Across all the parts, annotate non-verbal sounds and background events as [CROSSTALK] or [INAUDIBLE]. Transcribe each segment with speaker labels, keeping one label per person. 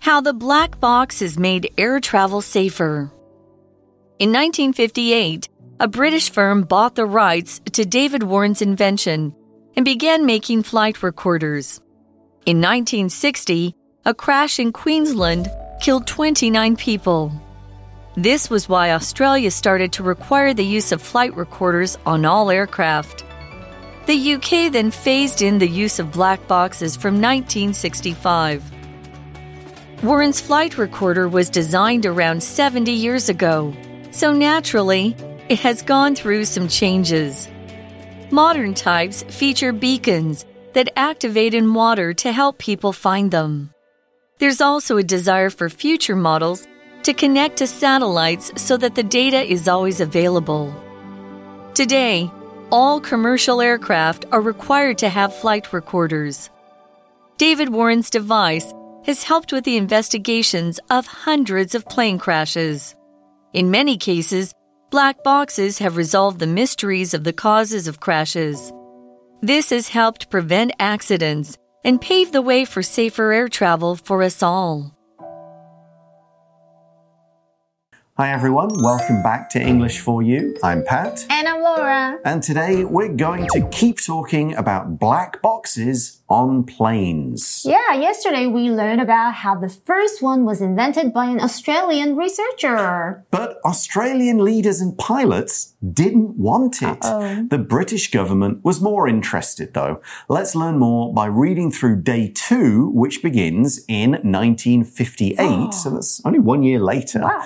Speaker 1: How the black box has made air travel safer. In 1958, a British firm bought the rights to David Warren's invention and began making flight recorders. In 1960, a crash in Queensland killed 29 people. This was why Australia started to require the use of flight recorders on all aircraft. The UK then phased in the use of black boxes from 1965. Warren's flight recorder was designed around 70 years ago, so naturally, it has gone through some changes. Modern types feature beacons that activate in water to help people find them. There's also a desire for future models to connect to satellites so that the data is always available. Today, all commercial aircraft are required to have flight recorders. David Warren's device has helped with the investigations of hundreds of plane crashes. In many cases, black boxes have resolved the mysteries of the causes of crashes. This has helped prevent accidents and pave the way for safer air travel for us all.
Speaker 2: Hi everyone, welcome back to English for You. I'm Pat.
Speaker 3: And I'm Laura.
Speaker 2: And today we're going to keep talking about black boxes on planes.
Speaker 3: Yeah, yesterday we learned about how the first one was invented by an Australian researcher.
Speaker 2: But Australian leaders and pilots didn't want it.
Speaker 3: Uh -oh.
Speaker 2: The British government was more interested though. Let's learn more by reading through day two, which begins in 1958. Oh. So that's only one year later.
Speaker 3: Wow.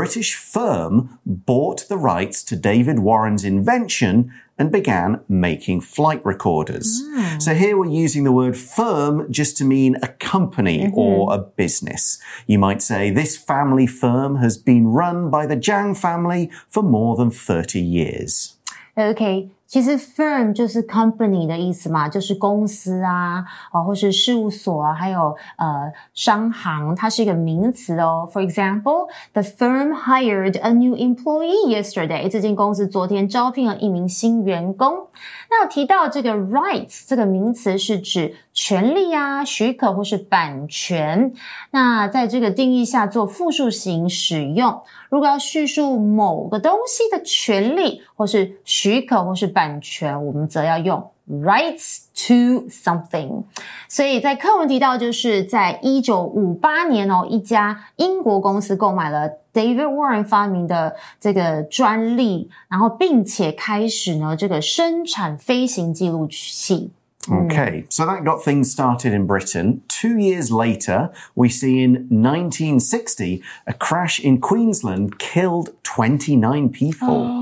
Speaker 2: British firm bought the rights to David Warren's invention and began making flight recorders.
Speaker 3: Mm.
Speaker 2: So here we're using the word firm just to mean a company
Speaker 3: mm -hmm.
Speaker 2: or a business. You might say this family firm has been run by the Jiang family for more than 30 years.
Speaker 3: Okay. 其实 firm 就是 company 的意思嘛，就是公司啊，哦，或是事务所啊，还有呃商行，它是一个名词哦。For example, the firm hired a new employee yesterday. 这间公司昨天招聘了一名新员工。那提到这个 rights 这个名词是指权利啊、许可或是版权。那在这个定义下做复数型使用。如果要叙述某个东西的权利，或是许可，或是版权，我们则要用 rights to something。所以在课文提到，就是在一九五八年哦，一家英国公司购买了 David Warren 发明的这个专利，然后并且开始呢这个生产飞行记录器。
Speaker 2: Okay, so that got things started in Britain. Two years later, we see in 1960 a crash in Queensland killed 29 people.
Speaker 3: Oh.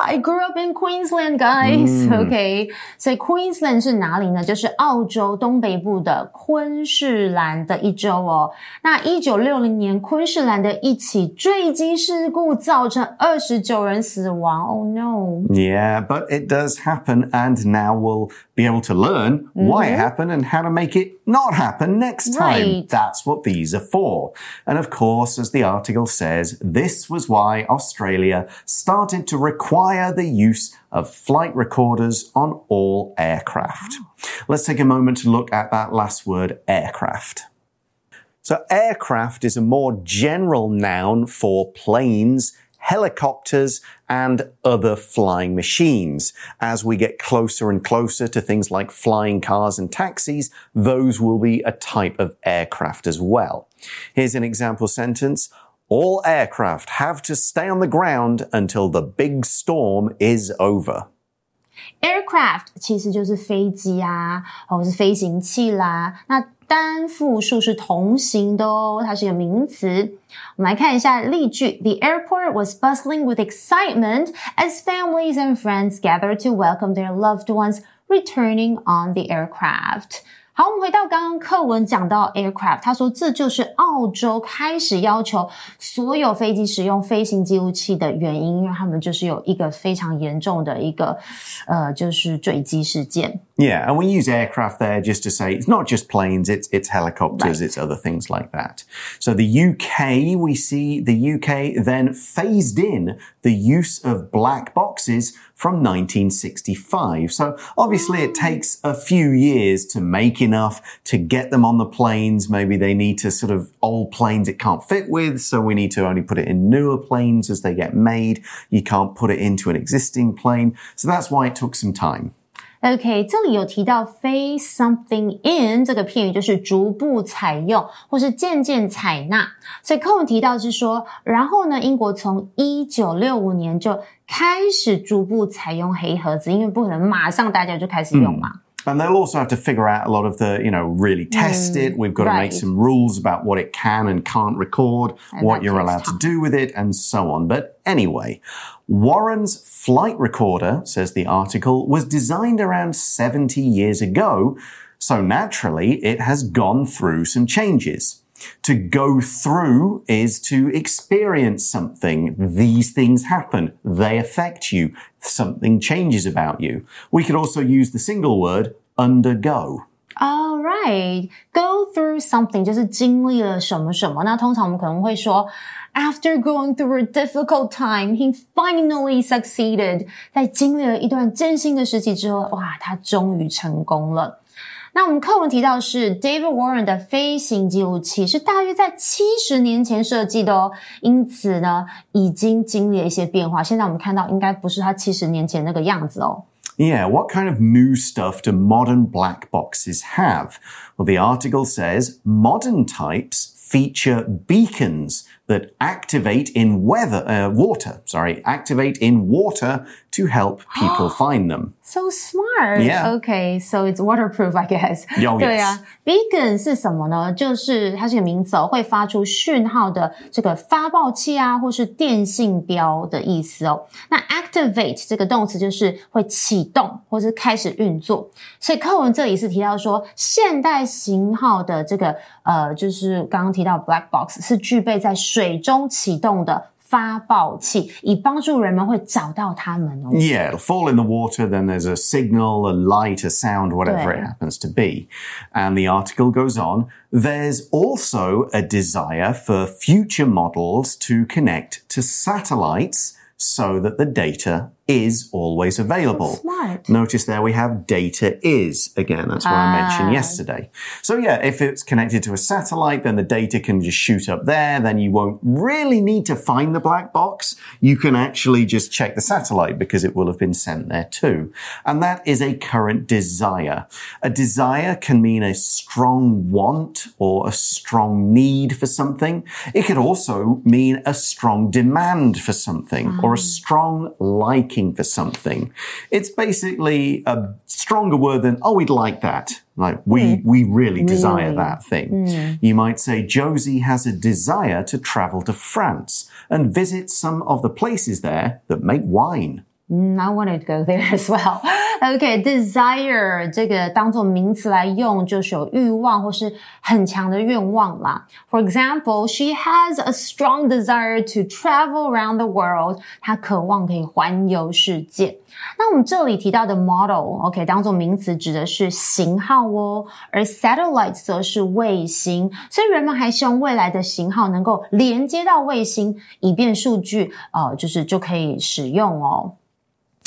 Speaker 3: I grew up in Queensland, guys.
Speaker 2: Mm.
Speaker 3: OK，所以 Queensland 是哪里呢？就是澳洲东北部的昆士兰的一州哦。那一九六零年，昆士兰的一起坠机事故造成二十九人死亡。Oh no!
Speaker 2: Yeah, but it does happen, and now we'll be able to learn why it mm-hmm. happened and how to make it not happen next time.
Speaker 3: Right.
Speaker 2: That's what these are for. And of course, as the article says, this was why Australia started to require the use of flight recorders on all aircraft. Let's take a moment to look at that last word, aircraft. So aircraft is a more general noun for planes helicopters, and other flying machines. As we get closer and closer to things like flying cars and taxis, those will be a type of aircraft as well. Here's an example sentence. All aircraft have to stay on the ground until the big storm is over.
Speaker 3: Aircraft 其实就是飞机啊，或是飞行器啦。那 单复数是同形的哦，它是一个名词。我们来看一下例句：The airport was bustling with excitement as families and friends gathered to welcome their loved ones returning on the aircraft. 好，我们回到刚刚课文讲到 aircraft，他说这就是澳洲开始要求所有飞机使用飞行记录器的原因，因为他们就是有一个非常严重的一个呃，就是坠机事件。
Speaker 2: Yeah, and we use aircraft there just to say it's not just planes, it's it's helicopters,
Speaker 3: Right.
Speaker 2: it's other things like that. So the UK, we see the UK then phased in the use of black boxes from 1965. So obviously it takes a few years to make enough to get them on the planes. Maybe they need to sort of old planes it can't fit with, so we need to only put it in newer planes as they get made. You can't put it into an existing plane. So that's why it took some time.
Speaker 3: OK，这里有提到 phase something in 这个片语，就是逐步采用或是渐渐采纳。所以课文提到是说，然后呢，英国从一九六五年就开始逐步采用黑盒子，因为不可能马上大家就开始用嘛。
Speaker 2: And they'll also have to figure out a lot of the, you know, really test it. We've got to make some rules about what it can and can't record,
Speaker 3: And
Speaker 2: what you're allowed to do with it, and so on. But anyway, Warren's flight recorder, says the article, was designed around 70 years ago. So naturally, it has gone through some changes. To go through is to experience something. These things happen. They affect you. Something changes about you. We could also use the single word undergo.
Speaker 3: All right, go through something 就是经历了什么什么。那通常我们可能会说，After going through a difficult time, he finally succeeded。在经历了一段艰辛的时期之后，哇，他终于成功了。 那我们课文提到是 David Warren 的飞行记录器是大约在七十年前设计的哦，因此呢，已经经历了一些变化。现在我们看到应该不是他七十年前那个样子哦。
Speaker 2: Yeah, what kind of new stuff do modern black boxes have? Well, the article says modern types feature beacons that activate in weather, uh, water, sorry, activate in water to help people find them.
Speaker 3: So smart.
Speaker 2: Yeah.
Speaker 3: Okay, so it's waterproof, I guess. [LAUGHS]
Speaker 2: Oh,
Speaker 3: 对啊 beacon 是什么呢？就是它是个名词哦，会发出讯号的这个发报器啊，或是电信标的意思哦。那 activate 这个动词就是会启动或是开始运作。所以课文这里是提到说，现代型号的这个呃，就是刚刚提到 black box 是具备在水中启动的。发报器，以帮助人们会找到它们哦。
Speaker 2: Yeah, it'll fall in the water, then there's a signal, a light, a sound, whatever it
Speaker 3: Yeah.
Speaker 2: happens to be. And the article goes on. There's also a desire for future models to connect to satellites so that the data is always available.
Speaker 3: Smart.
Speaker 2: Notice there we have data is again. That's what I mentioned
Speaker 3: Ah.
Speaker 2: yesterday. So yeah, if it's connected to a satellite, then the data can just shoot up there. Then you won't really need to find the black box. You can actually just check the satellite because it will have been sent there too. And that is a current desire. A desire can mean a strong want or a strong need for something. It could also mean a strong demand for something or a strong liking for something. It's basically a stronger word than, oh, we'd like that. Like, we, we really desire that thing. You might say, Josie has a desire to travel to France and visit some of the places there that make wine.
Speaker 3: Mm, I wanted to go there [LAUGHS] as well. OK，desire 这个当做名词来用，就是有欲望或是很强的愿望啦。For example, she has a strong desire to travel around the world. 她渴望可以环游世界。那我们这里提到的 model，OK，、当做名词指的是型号哦，而 satellite 则是卫星，所以人们还希望未来的型号能够连接到卫星，以便数据呃就是就可以使用哦。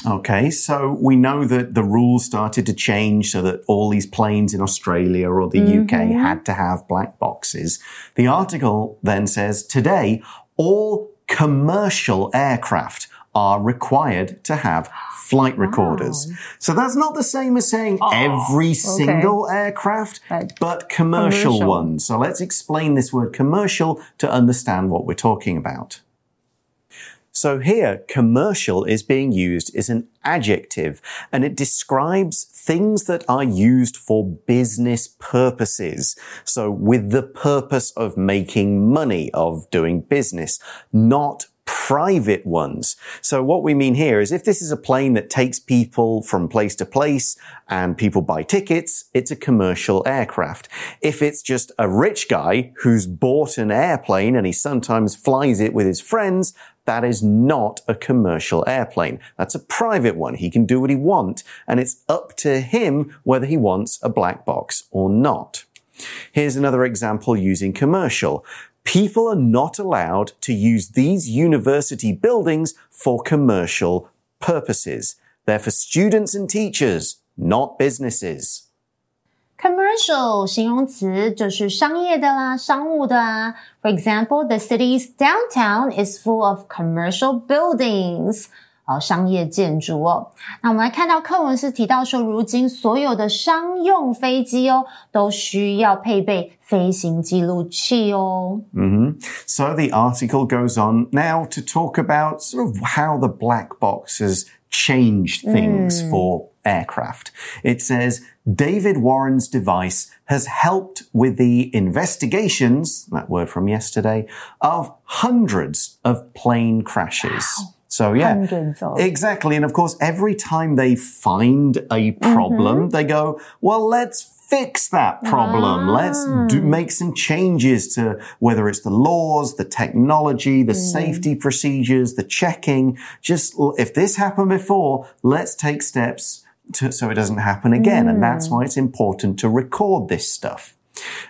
Speaker 2: Okay, so we know that the rules started to change so that all these planes in Australia or the UK mm-hmm. had to have black boxes. The article then says today all commercial aircraft are required to have flight recorders. So that's not the same as saying oh, every single aircraft,
Speaker 3: But
Speaker 2: but commercial,
Speaker 3: commercial.
Speaker 2: ones. So let's explain this word commercial to understand what we're talking about. So here, commercial is being used as an adjective and it describes things that are used for business purposes. So with the purpose of making money, of doing business, not private ones. So what we mean here is if this is a plane that takes people from place to place and people buy tickets, it's a commercial aircraft. If it's just a rich guy who's bought an airplane and he sometimes flies it with his friends, that is not a commercial airplane. That's a private one. He can do what he wants and it's up to him whether he wants a black box or not. Here's another example using commercial. People are not allowed to use these university buildings for commercial purposes. They're for students and teachers, not businesses.
Speaker 3: Commercial 形容词就是商业的啦，商务的啊。For example, the city's downtown is full of commercial buildings. 好，商业建筑哦。那我们来看到课文是提到说，如今所有的商用飞机哦，都需要配备飞行记录器哦。
Speaker 2: Mm -hmm. So the article goes on now to talk about sort of how the black box has changed things mm. for aircraft. It says David Warren's device has helped with the investigations, that word from yesterday, of hundreds of plane crashes.
Speaker 3: Wow.
Speaker 2: So yeah, exactly. And of course, every time they find a problem, mm -hmm. they go, well, let's fix that problem. Ah. Let's do, make some changes to whether it's the laws, the technology, the mm. safety procedures, the checking. Just if this happened before, let's take steps to, so it doesn't happen again. Mm. And that's why it's important to record this stuff.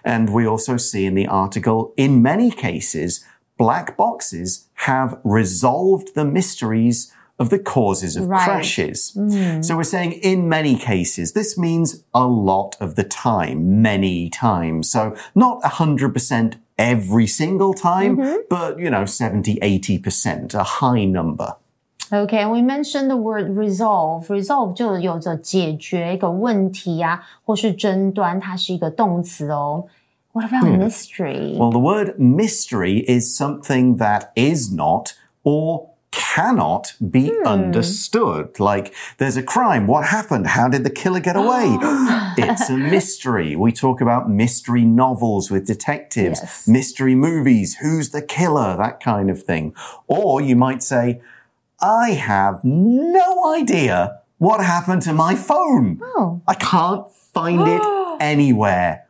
Speaker 2: And we also see in the article, in many cases, black boxes have resolved the mysteries of the causes of right. crashes. Mm. So we're saying in many cases, this means a lot of the time, many times. So not 100% every single time, mm -hmm. but you know, 70, 80%, a high number.
Speaker 3: Okay, we mentioned the word resolve. Resolve 就有着解决一个问题啊，或是争端，它是一个动词哦。 What about hmm. mystery?
Speaker 2: Well, the word mystery is something that is not or cannot be hmm. understood. Like, there's a crime. What happened? How did the killer get away? [GASPS] [GASPS] it's a mystery. We talk about mystery novels with detectives, yes. mystery movies. Who's the killer? That kind of thing. Or you might say, I have no idea what happened to my phone.
Speaker 3: Oh.
Speaker 2: I can't find it [GASPS] anywhere.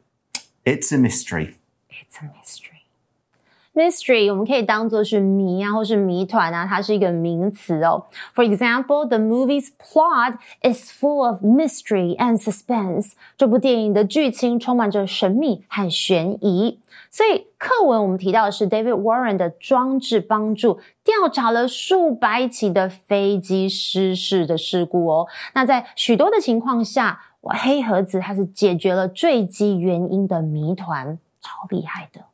Speaker 2: It's a mystery.
Speaker 3: It's a mystery. Mystery 我们可以当做是谜啊，或是谜团啊，它是一个名词哦。For example, the movie's plot is full of mystery and suspense. 这部电影的剧情充满着神秘和悬疑。所以课文我们提到的是 David Warren 的装置帮助调查了数百起的飞机失事的事故哦。那在许多的情况下，哇， 黑盒子它是解决了坠机原因的谜团，超厉害的。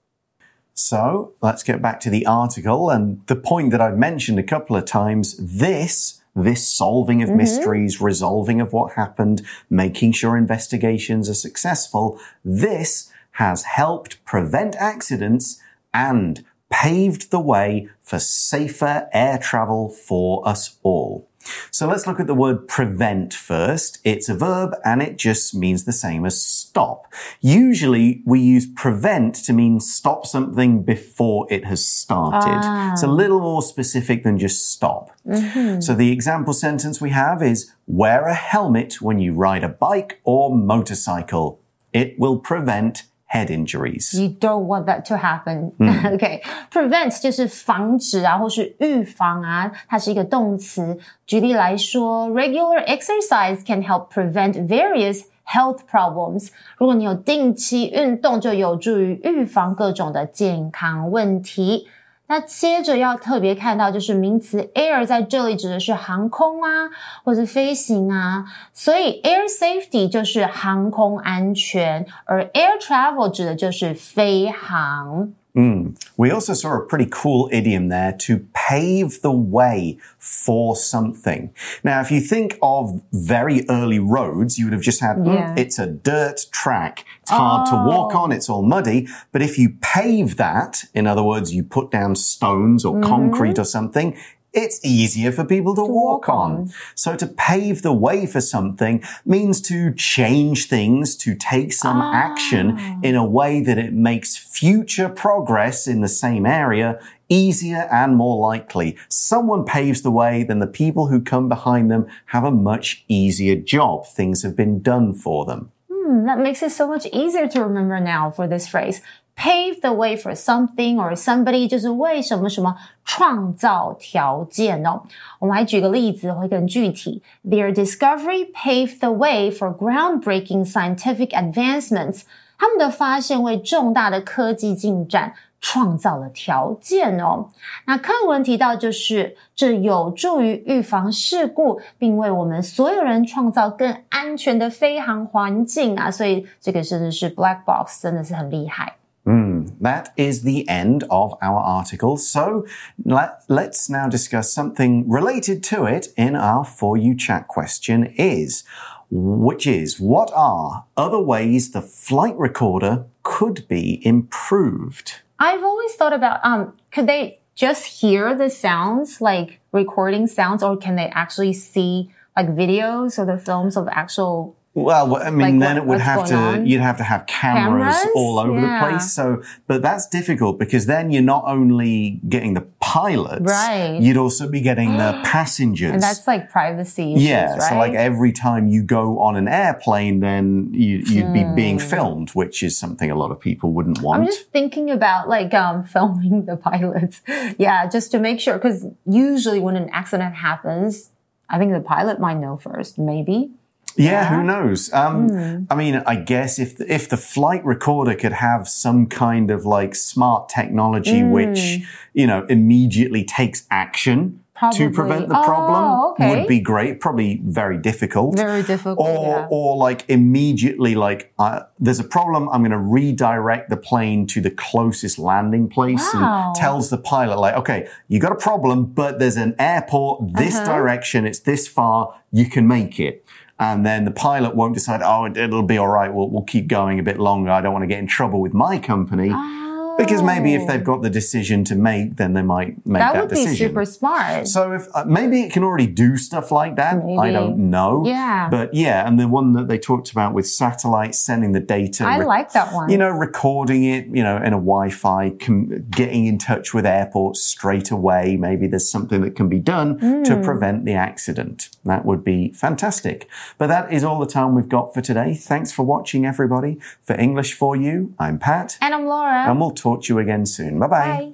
Speaker 2: So let's get back to the article and the point that I've mentioned a couple of times. This this solving of mm -hmm. mysteries, resolving of what happened, making sure investigations are successful. This has helped prevent accidents and paved the way for safer air travel for us all. So let's look at the word prevent first. It's a verb and it just means the same as stop. Usually we use prevent to mean stop something before it has started. Ah. It's a little more specific than just stop. Mm -hmm. So the example sentence we have is wear a helmet when you ride a bike or motorcycle. It will prevent head injuries.
Speaker 3: You don't want that to happen. Mm. [LAUGHS] okay, prevent 就是防止啊，或是预防啊，它是一个动词。举例来说，regular exercise can help prevent various health problems。如果你有定期运动，就有助于预防各种的健康问题。 那接着要特别看到，就是名词 air 在这里指的是航空啊，或者飞行啊，所以 air safety 就是航空安全，而 air travel 指的就是飞航。
Speaker 2: Mm. We also saw a pretty cool idiom there to pave the way for something. Now, if you think of very early roads, you would have just had, mm, yeah. mm, it's a dirt track. It's hard oh. to walk on. It's all muddy. But if you pave that, in other words, you put down stones or mm -hmm. concrete or something, it's easier for people to, to walk, walk on. on. So to pave the way for something means to change things, to take some ah. action in a way that it makes future progress in the same area easier and more likely. Someone paves the way, then the people who come behind them have a much easier job. Things have been done for them.
Speaker 3: Hmm, that makes it so much easier to remember now for this phrase pave the way for something or somebody，就是为什么什么创造条件哦。我们来举个例子，会更具体。Their discovery paved the way for groundbreaking scientific advancements。他们的发现为重大的科技进展创造了条件哦。那课文提到，就是这有助于预防事故，并为我们所有人创造更安全的飞行环境啊。所以这个真的是 black box，真的是很厉害。
Speaker 2: Mm, that is the end of our article. So let, let's now discuss something related to it in our For You chat question is, which is, what are other ways the flight recorder could be improved?
Speaker 3: I've always thought about, um, could they just hear the sounds, like recording sounds, or can they actually see like videos or the films of actual
Speaker 2: well, I mean,
Speaker 3: Like
Speaker 2: then
Speaker 3: what-
Speaker 2: it would have to,
Speaker 3: on?
Speaker 2: you'd have to have cameras,
Speaker 3: Cameras?
Speaker 2: all over
Speaker 3: Yeah.
Speaker 2: the place. So, but that's difficult because then you're not only getting the pilots,
Speaker 3: Right.
Speaker 2: you'd also be getting the [GASPS] passengers.
Speaker 3: And that's like privacy issues,
Speaker 2: yeah,
Speaker 3: right?
Speaker 2: so like every time you go on an airplane, then you, you'd be being
Speaker 3: Hmm.
Speaker 2: filmed, which is something a lot of people wouldn't want.
Speaker 3: I'm just thinking about like um, [LAUGHS] filming the pilots. yeah, just to make sure. Because usually when an accident happens, I think the pilot might know first, maybe.
Speaker 2: Yeah, who knows? Um,
Speaker 3: Hmm.
Speaker 2: I mean, I guess if if the flight recorder could have some kind of like smart technology
Speaker 3: Hmm.
Speaker 2: which you know immediately takes action
Speaker 3: Probably.
Speaker 2: to prevent the
Speaker 3: Oh,
Speaker 2: problem,
Speaker 3: okay.
Speaker 2: would be great. Probably very difficult.
Speaker 3: Very difficult.
Speaker 2: or
Speaker 3: yeah.
Speaker 2: or like immediately like uh, there's a problem i'm going to redirect the plane to the closest landing place
Speaker 3: Wow.
Speaker 2: and tells the pilot like okay you got a problem but there's an airport this
Speaker 3: Uh-huh.
Speaker 2: direction it's this far you can make it and then the pilot won't decide oh it, it'll be all right. We'll, we'll keep going a bit longer. I don't want to get in trouble with my company ah. Because maybe if they've got the decision to make then they might make
Speaker 3: Oh. that
Speaker 2: that,
Speaker 3: would be
Speaker 2: decision
Speaker 3: super smart.
Speaker 2: so if uh, maybe it can already do stuff like that, I don't know.
Speaker 3: Yeah.
Speaker 2: But yeah, and the one that they talked about with satellites sending the data.
Speaker 3: I like that one.
Speaker 2: You know, recording it, you know, in a Wi-Fi, com- getting in touch with airports straight away. Maybe there's something that can be done to
Speaker 3: Hmm.
Speaker 2: prevent the accident. That would be fantastic. But that is all the time we've got for today. Thanks for watching, everybody. For English for You, I'm Pat,
Speaker 3: and I'm Laura.
Speaker 2: and we'll talk to you again soon. Bye-bye.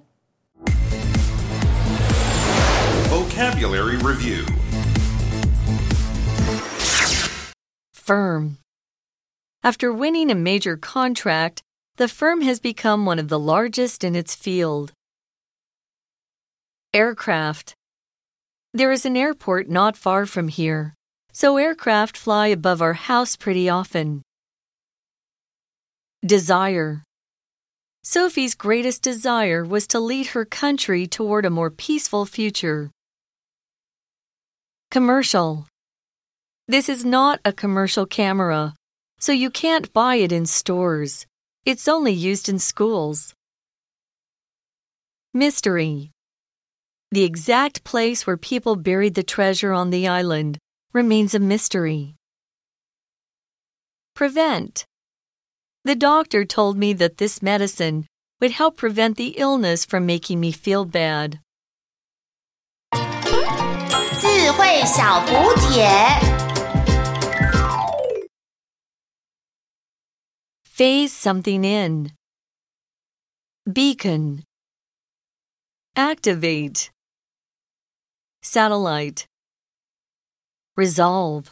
Speaker 3: Bye.
Speaker 4: Vocabulary Review
Speaker 1: Firm. After winning a major contract, the firm has become one of the largest in its field. Aircraft. There is an airport not far from here, so aircraft fly above our house pretty often. Desire. Sophie's greatest desire was to lead her country toward a more peaceful future. Commercial. This is not a commercial camera, so you can't buy it in stores. It's only used in schools. Mystery. The exact place where people buried the treasure on the island remains a mystery. Prevent. The doctor told me that this medicine would help prevent the illness from making me feel bad.
Speaker 5: 智慧小补帖。
Speaker 1: Phase something in. Beacon. Activate. Satellite. Resolve.